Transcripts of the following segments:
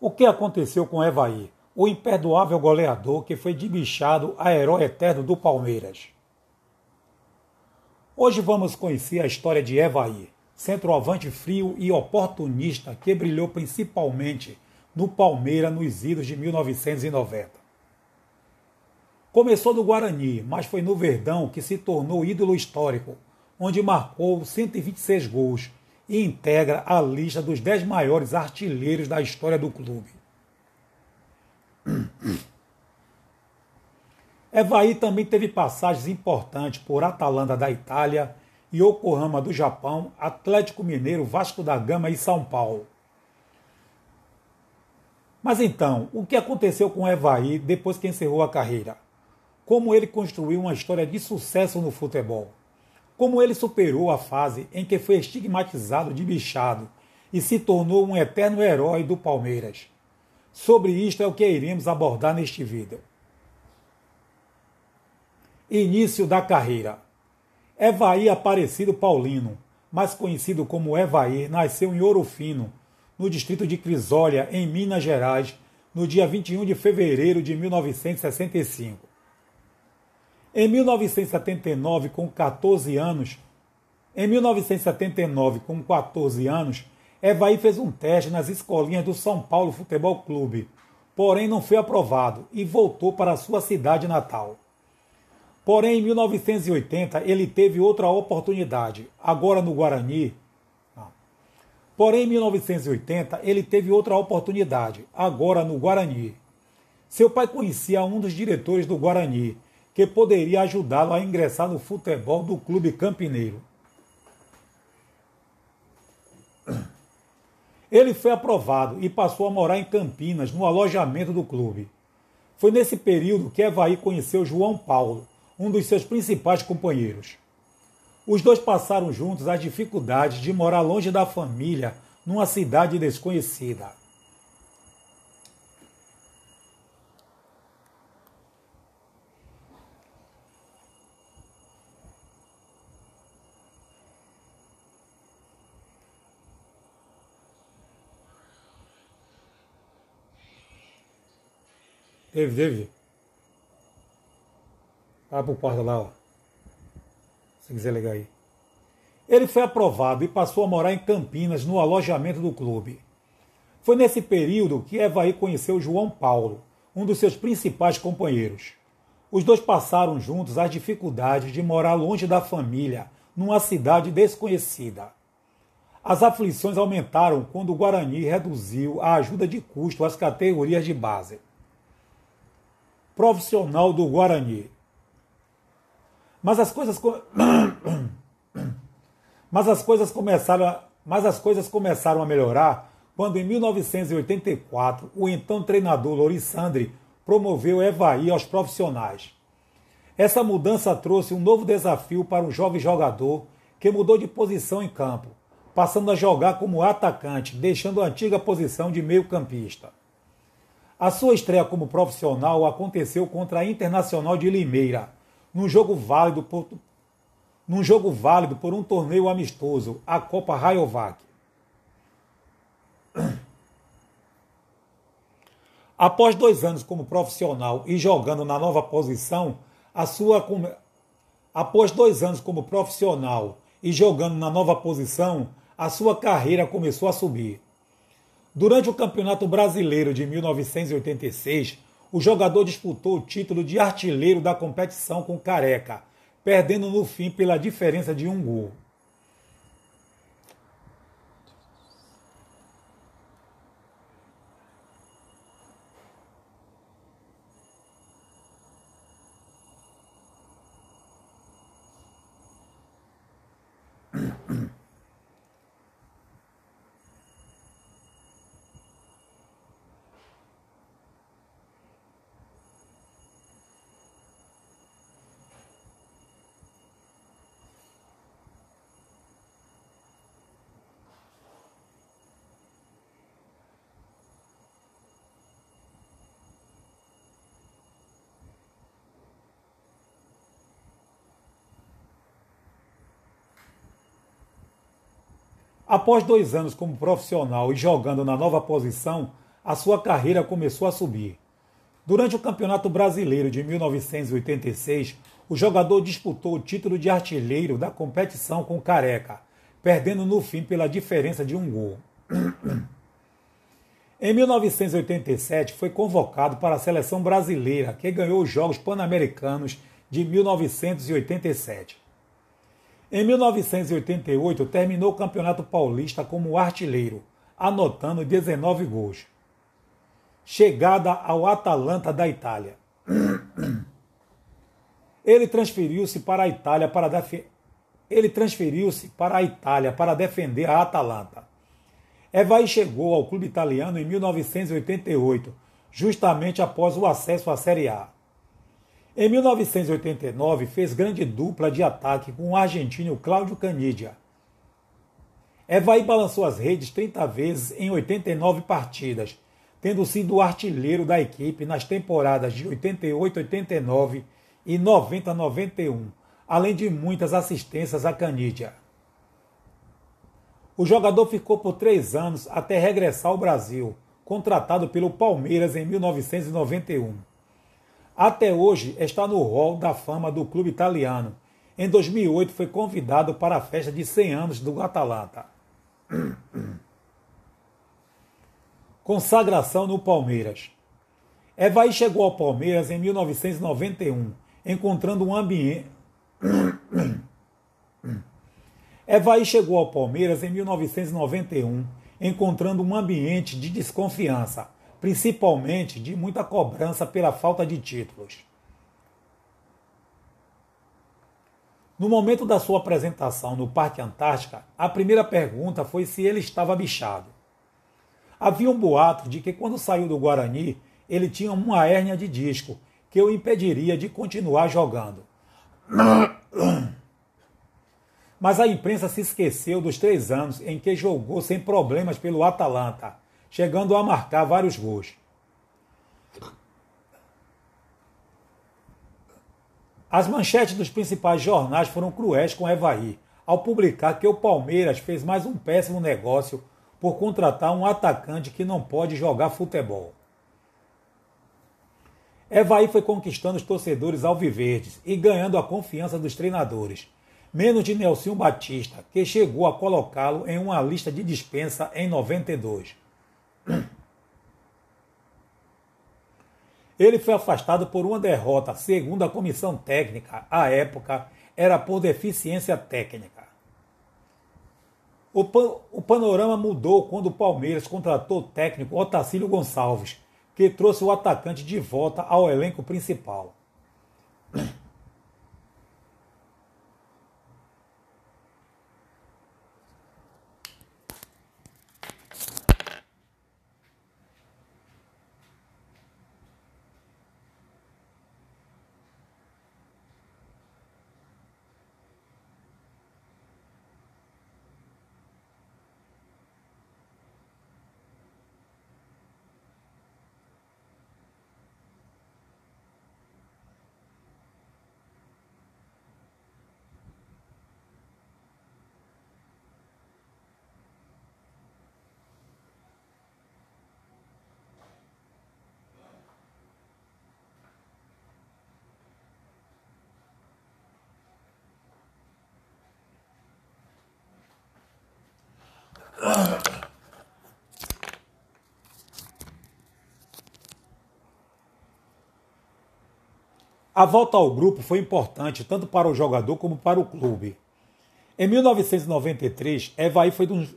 O que aconteceu com Evaí, o imperdoável goleador que foi debichado a herói eterno do Palmeiras? Hoje vamos conhecer a história de Evaí, centroavante frio e oportunista que brilhou principalmente no Palmeiras nos idos de 1990. Começou no Guarani, mas foi no Verdão que se tornou ídolo histórico, onde marcou 126 gols e integra a lista dos 10 maiores artilheiros da história do clube. Evaí também teve passagens importantes por Atalanta da Itália, Yokohama do Japão, Atlético Mineiro, Vasco da Gama e São Paulo. Mas então, o que aconteceu com Evaí depois que encerrou a carreira? Como ele construiu uma história de sucesso no futebol? Como ele superou a fase em que foi estigmatizado de bichado e se tornou um eterno herói do Palmeiras. Sobre isto é o que iremos abordar neste vídeo. Início da carreira. Evaí Aparecido Paulino, mais conhecido como Evaí, nasceu em Ouro Fino, no distrito de Crisólia, em Minas Gerais, no dia 21 de fevereiro de 1965. Em 1979, com 14 anos, em 1979, com 14 anos, Evaí fez um teste nas escolinhas do São Paulo Futebol Clube, porém não foi aprovado e voltou para sua cidade natal. Porém, em 1980, ele teve outra oportunidade, agora no Guarani. Porém, em 1980, ele teve outra oportunidade, agora no Guarani. Seu pai conhecia um dos diretores do Guarani que poderia ajudá-lo a ingressar no futebol do clube campineiro. Ele foi aprovado e passou a morar em Campinas, no alojamento do clube. Foi nesse período que Evaí conheceu João Paulo, um dos seus principais companheiros. Os dois passaram juntos as dificuldades de morar longe da família, numa cidade desconhecida. Teve, teve. Vai pro porta lá, ó. Se quiser ligar aí. Ele foi aprovado e passou a morar em Campinas, no alojamento do clube. Foi nesse período que Evaí conheceu João Paulo, um dos seus principais companheiros. Os dois passaram juntos as dificuldades de morar longe da família, numa cidade desconhecida. As aflições aumentaram quando o Guarani reduziu a ajuda de custo às categorias de base profissional do Guarani. Mas as coisas Mas as coisas começaram a... mas as coisas começaram a melhorar quando em 1984 o então treinador Lorissandre promoveu Evaí aos profissionais. Essa mudança trouxe um novo desafio para um jovem jogador que mudou de posição em campo, passando a jogar como atacante, deixando a antiga posição de meio-campista. A sua estreia como profissional aconteceu contra a Internacional de Limeira, num jogo válido por, num jogo válido por um torneio amistoso, a Copa Rayovac. Após dois anos como profissional e jogando na nova posição, a sua após dois anos como profissional e jogando na nova posição, a sua carreira começou a subir. Durante o Campeonato Brasileiro de 1986, o jogador disputou o título de artilheiro da competição com Careca, perdendo no fim pela diferença de um gol. Após dois anos como profissional e jogando na nova posição, a sua carreira começou a subir. Durante o Campeonato Brasileiro de 1986, o jogador disputou o título de artilheiro da competição com Careca, perdendo no fim pela diferença de um gol. Em 1987, foi convocado para a seleção brasileira, que ganhou os Jogos Pan-Americanos de 1987. Em 1988, terminou o Campeonato Paulista como artilheiro, anotando 19 gols. Chegada ao Atalanta da Itália. Ele transferiu-se para a Itália para ele transferiu-se para a Itália para defender a Atalanta. Evaí chegou ao clube italiano em 1988, justamente após o acesso à Série A. Em 1989, fez grande dupla de ataque com o argentino Cláudio Canidia. Evaí balançou as redes 30 vezes em 89 partidas, tendo sido o artilheiro da equipe nas temporadas de 88-89 e 90-91, além de muitas assistências a Canidia. O jogador ficou por três anos até regressar ao Brasil, contratado pelo Palmeiras em 1991 até hoje está no hall da fama do clube italiano. Em 2008 foi convidado para a festa de 100 anos do Atalanta. Consagração no Palmeiras. Evaí chegou ao Palmeiras em 1991, encontrando um ambiente. Evaí chegou ao Palmeiras em 1991, encontrando um ambiente de desconfiança, principalmente de muita cobrança pela falta de títulos. No momento da sua apresentação no Parque Antártica, a primeira pergunta foi se ele estava bichado. Havia um boato de que quando saiu do Guarani, ele tinha uma hérnia de disco que o impediria de continuar jogando. Mas a imprensa se esqueceu dos três anos em que jogou sem problemas pelo Atalanta chegando a marcar vários gols. As manchetes dos principais jornais foram cruéis com Evaí, ao publicar que o Palmeiras fez mais um péssimo negócio por contratar um atacante que não pode jogar futebol. Evaí foi conquistando os torcedores alviverdes e ganhando a confiança dos treinadores, menos de Nelson Batista, que chegou a colocá-lo em uma lista de dispensa em 92. Ele foi afastado por uma derrota, segundo a comissão técnica, à época, era por deficiência técnica. O, pan o panorama mudou quando o Palmeiras contratou o técnico Otacílio Gonçalves, que trouxe o atacante de volta ao elenco principal. A volta ao grupo foi importante tanto para o jogador como para o clube. Em 1993, Evaí foi um...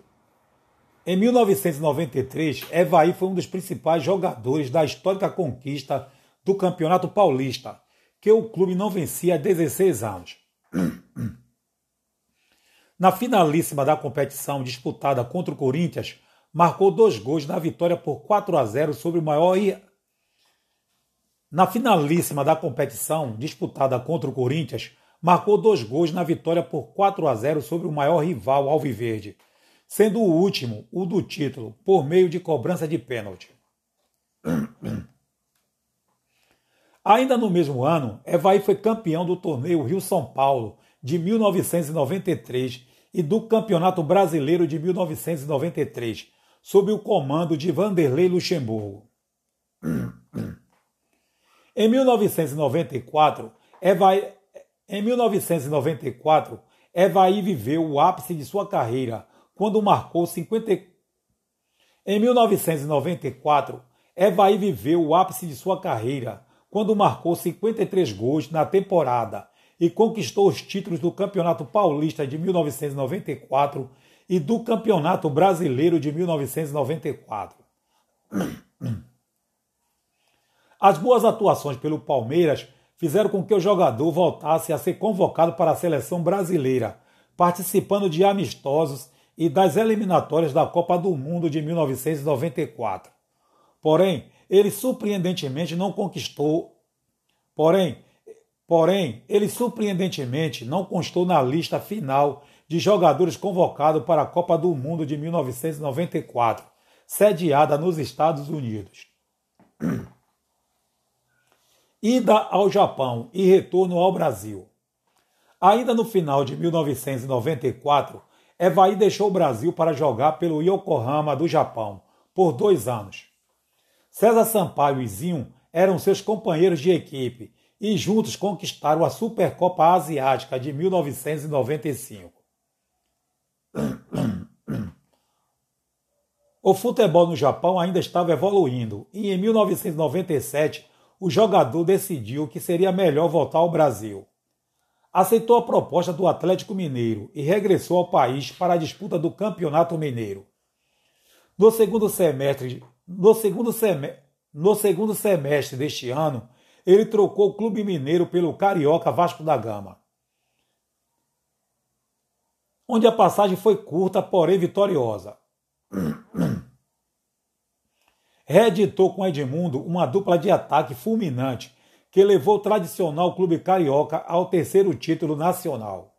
Em 1993, Evaí foi um dos principais jogadores da histórica conquista do Campeonato Paulista, que o clube não vencia há 16 anos. Na finalíssima da competição disputada contra o Corinthians, marcou dois gols na vitória por 4 a 0 sobre o maior na finalíssima da competição, disputada contra o Corinthians, marcou dois gols na vitória por 4 a 0 sobre o maior rival Alviverde, sendo o último o do título, por meio de cobrança de pênalti. Ainda no mesmo ano, Evaí foi campeão do torneio Rio-São Paulo de 1993 e do Campeonato Brasileiro de 1993, sob o comando de Vanderlei Luxemburgo. Em 1994, Evaí, em 1994, Evaí viveu o ápice de sua carreira quando marcou 50. Em 1994, Evaí viveu o ápice de sua carreira quando marcou 53 gols na temporada e conquistou os títulos do Campeonato Paulista de 1994 e do Campeonato Brasileiro de 1994. As boas atuações pelo Palmeiras fizeram com que o jogador voltasse a ser convocado para a seleção brasileira, participando de amistosos e das eliminatórias da Copa do Mundo de 1994. Porém, ele surpreendentemente não conquistou. Porém, porém, ele surpreendentemente não constou na lista final de jogadores convocados para a Copa do Mundo de 1994, sediada nos Estados Unidos. ida ao Japão e retorno ao Brasil. Ainda no final de 1994, Evaí deixou o Brasil para jogar pelo Yokohama do Japão por dois anos. César Sampaio e Zinho eram seus companheiros de equipe e juntos conquistaram a Supercopa Asiática de 1995. O futebol no Japão ainda estava evoluindo e em 1997 o jogador decidiu que seria melhor voltar ao Brasil. Aceitou a proposta do Atlético Mineiro e regressou ao país para a disputa do Campeonato Mineiro. No segundo semestre, no segundo semestre, no segundo semestre deste ano, ele trocou o Clube Mineiro pelo Carioca Vasco da Gama. Onde a passagem foi curta, porém vitoriosa. Reeditou com Edmundo uma dupla de ataque fulminante que levou o tradicional clube carioca ao terceiro título nacional.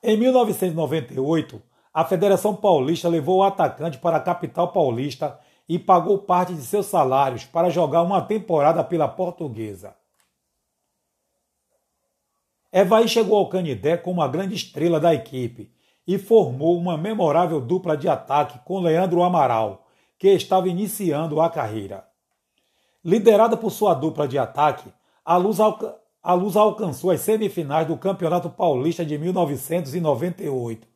Em 1998, a Federação Paulista levou o atacante para a capital paulista e pagou parte de seus salários para jogar uma temporada pela Portuguesa. Evaí chegou ao Canidé como uma grande estrela da equipe e formou uma memorável dupla de ataque com Leandro Amaral, que estava iniciando a carreira. Liderada por sua dupla de ataque, a Luz, alca a Luz alcançou as semifinais do Campeonato Paulista de 1998,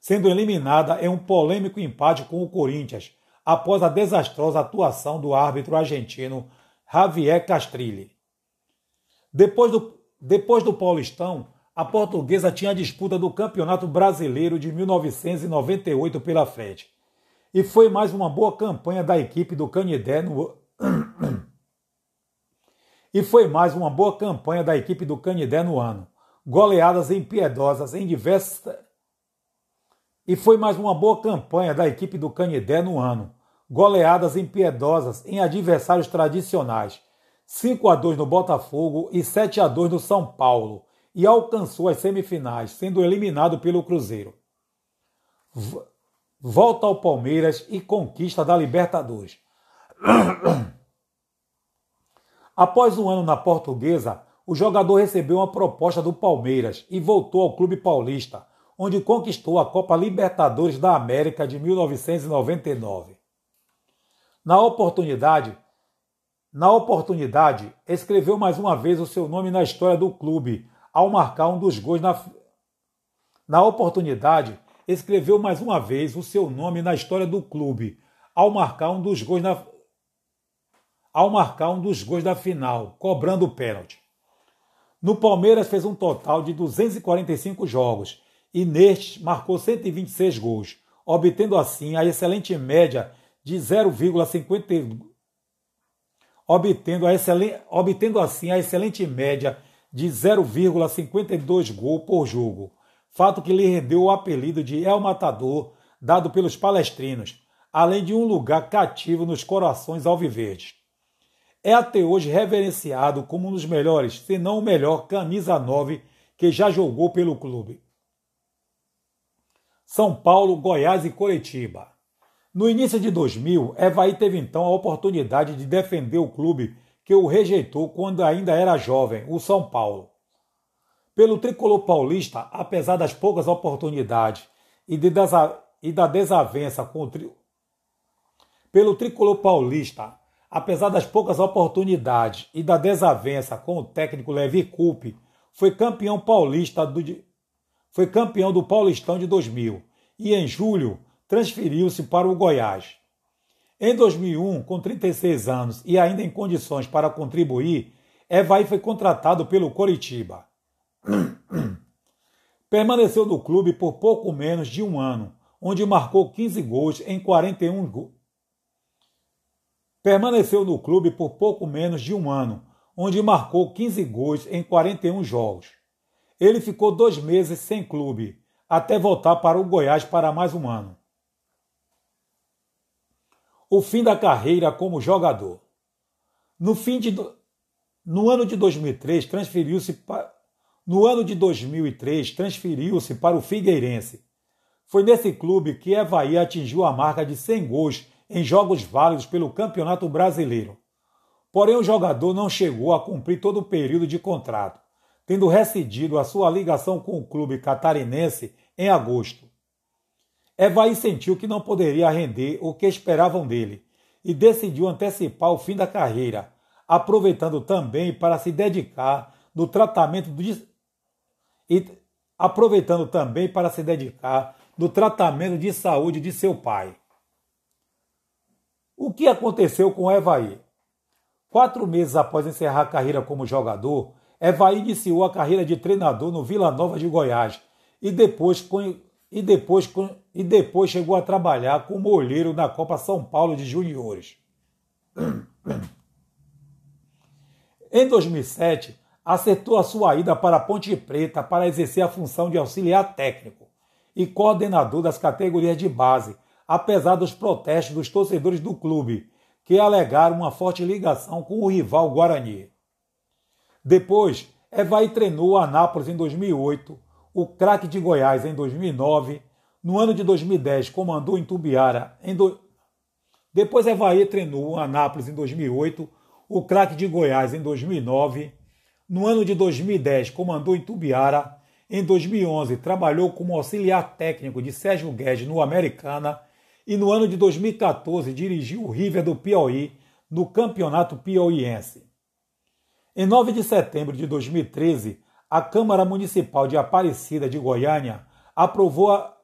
sendo eliminada em um polêmico empate com o Corinthians, após a desastrosa atuação do árbitro argentino Javier Castrilli. Depois do, depois do Paulistão, a portuguesa tinha a disputa do Campeonato Brasileiro de 1998 pela frente e foi mais uma boa campanha da equipe do Canidé no e foi mais uma boa campanha da equipe do Canidé no ano. Goleadas impiedosas em diversas e foi mais uma boa campanha da equipe do Canidé no ano. Goleadas impiedosas em adversários tradicionais. 5 a 2 no Botafogo e 7 a 2 no São Paulo e alcançou as semifinais, sendo eliminado pelo Cruzeiro volta ao Palmeiras e conquista da Libertadores. Após um ano na Portuguesa, o jogador recebeu uma proposta do Palmeiras e voltou ao clube paulista, onde conquistou a Copa Libertadores da América de 1999. Na oportunidade, na oportunidade, escreveu mais uma vez o seu nome na história do clube ao marcar um dos gols na Na oportunidade, escreveu mais uma vez o seu nome na história do clube ao marcar um dos gols na ao marcar um dos gols da final, cobrando o pênalti. No Palmeiras fez um total de 245 jogos e nestes marcou 126 gols, obtendo assim a excelente média de 0,50 obtendo, a excelente, obtendo assim a excelente média de 0,52 gol por jogo, fato que lhe rendeu o apelido de El Matador, dado pelos palestrinos, além de um lugar cativo nos corações alviverdes. É até hoje reverenciado como um dos melhores, se não o melhor, camisa 9 que já jogou pelo clube. São Paulo, Goiás e Curitiba. No início de 2000, Evaí teve então a oportunidade de defender o clube que o rejeitou quando ainda era jovem, o São Paulo. Pelo tricolor paulista, apesar das poucas oportunidades e, de desa... e da desavença com o tri... Pelo tricolor paulista, apesar das poucas oportunidades e da desavença com o técnico Levi Coupe, foi campeão paulista do foi campeão do Paulistão de 2000 e em julho transferiu-se para o Goiás. Em 2001, com 36 anos e ainda em condições para contribuir, Evaí foi contratado pelo Coritiba. Permaneceu no clube por pouco menos de um ano, onde marcou 15 gols em 41 gols. Permaneceu no clube por pouco menos de um ano, onde marcou 15 gols em 41 jogos. Ele ficou dois meses sem clube, até voltar para o Goiás para mais um ano. O fim da carreira como jogador. No fim de no ano de 2003 transferiu-se para no ano de 2003 transferiu-se para o Figueirense. Foi nesse clube que Evaí atingiu a marca de 100 gols em jogos válidos pelo Campeonato Brasileiro. Porém, o jogador não chegou a cumprir todo o período de contrato, tendo rescindido a sua ligação com o clube catarinense em agosto. Evaí sentiu que não poderia render o que esperavam dele e decidiu antecipar o fim da carreira, aproveitando também para se dedicar no tratamento e aproveitando também para se dedicar no tratamento de saúde de seu pai. O que aconteceu com Evaí? Quatro meses após encerrar a carreira como jogador, Evaí iniciou a carreira de treinador no Vila Nova de Goiás e depois, e depois, e depois chegou a trabalhar como olheiro na Copa São Paulo de Juniores. Em 2007, acertou a sua ida para Ponte Preta para exercer a função de auxiliar técnico e coordenador das categorias de base, apesar dos protestos dos torcedores do clube, que alegaram uma forte ligação com o rival Guarani. Depois, Evaí treinou o Anápolis em 2008, o craque de Goiás em 2009, no ano de 2010 comandou em Tubiara. Em do... Depois Evaí treinou o Anápolis em 2008, o craque de Goiás em 2009. No ano de 2010 comandou em Tubiara. Em 2011 trabalhou como auxiliar técnico de Sérgio Guedes no Americana e no ano de 2014 dirigiu o River do Piauí no Campeonato Piauiense. Em 9 de setembro de 2013, a Câmara Municipal de Aparecida de Goiânia aprovou a...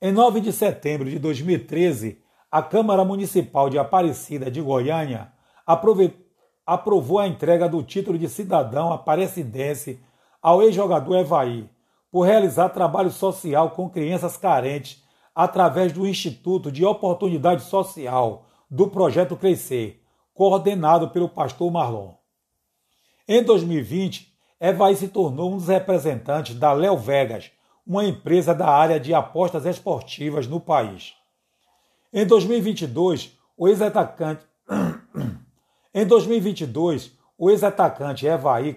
Em 9 de setembro de 2013, a Câmara Municipal de Aparecida de Goiânia aprove... aprovou a entrega do título de cidadão aparecidense ao ex-jogador Evaí, por realizar trabalho social com crianças carentes através do Instituto de Oportunidade Social do Projeto Crescer, coordenado pelo pastor Marlon. Em 2020, Evaí se tornou um dos representantes da Léo Vegas, uma empresa da área de apostas esportivas no país. Em 2022, o ex-atacante Em 2022, o ex-atacante Evaí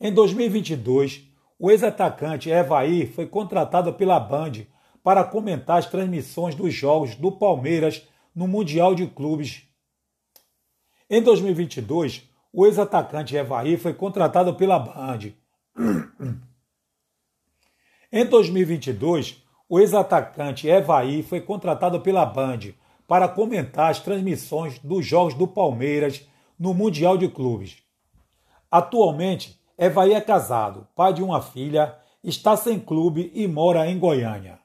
Em 2022, o ex-atacante Evaí foi contratado pela Band para comentar as transmissões dos jogos do Palmeiras no Mundial de Clubes em 2022, o ex-atacante Evaí foi contratado pela Band. Em 2022, o ex-atacante Evaí foi contratado pela Band para comentar as transmissões dos jogos do Palmeiras no Mundial de Clubes. Atualmente, Evaí é casado, pai de uma filha, está sem clube e mora em Goiânia.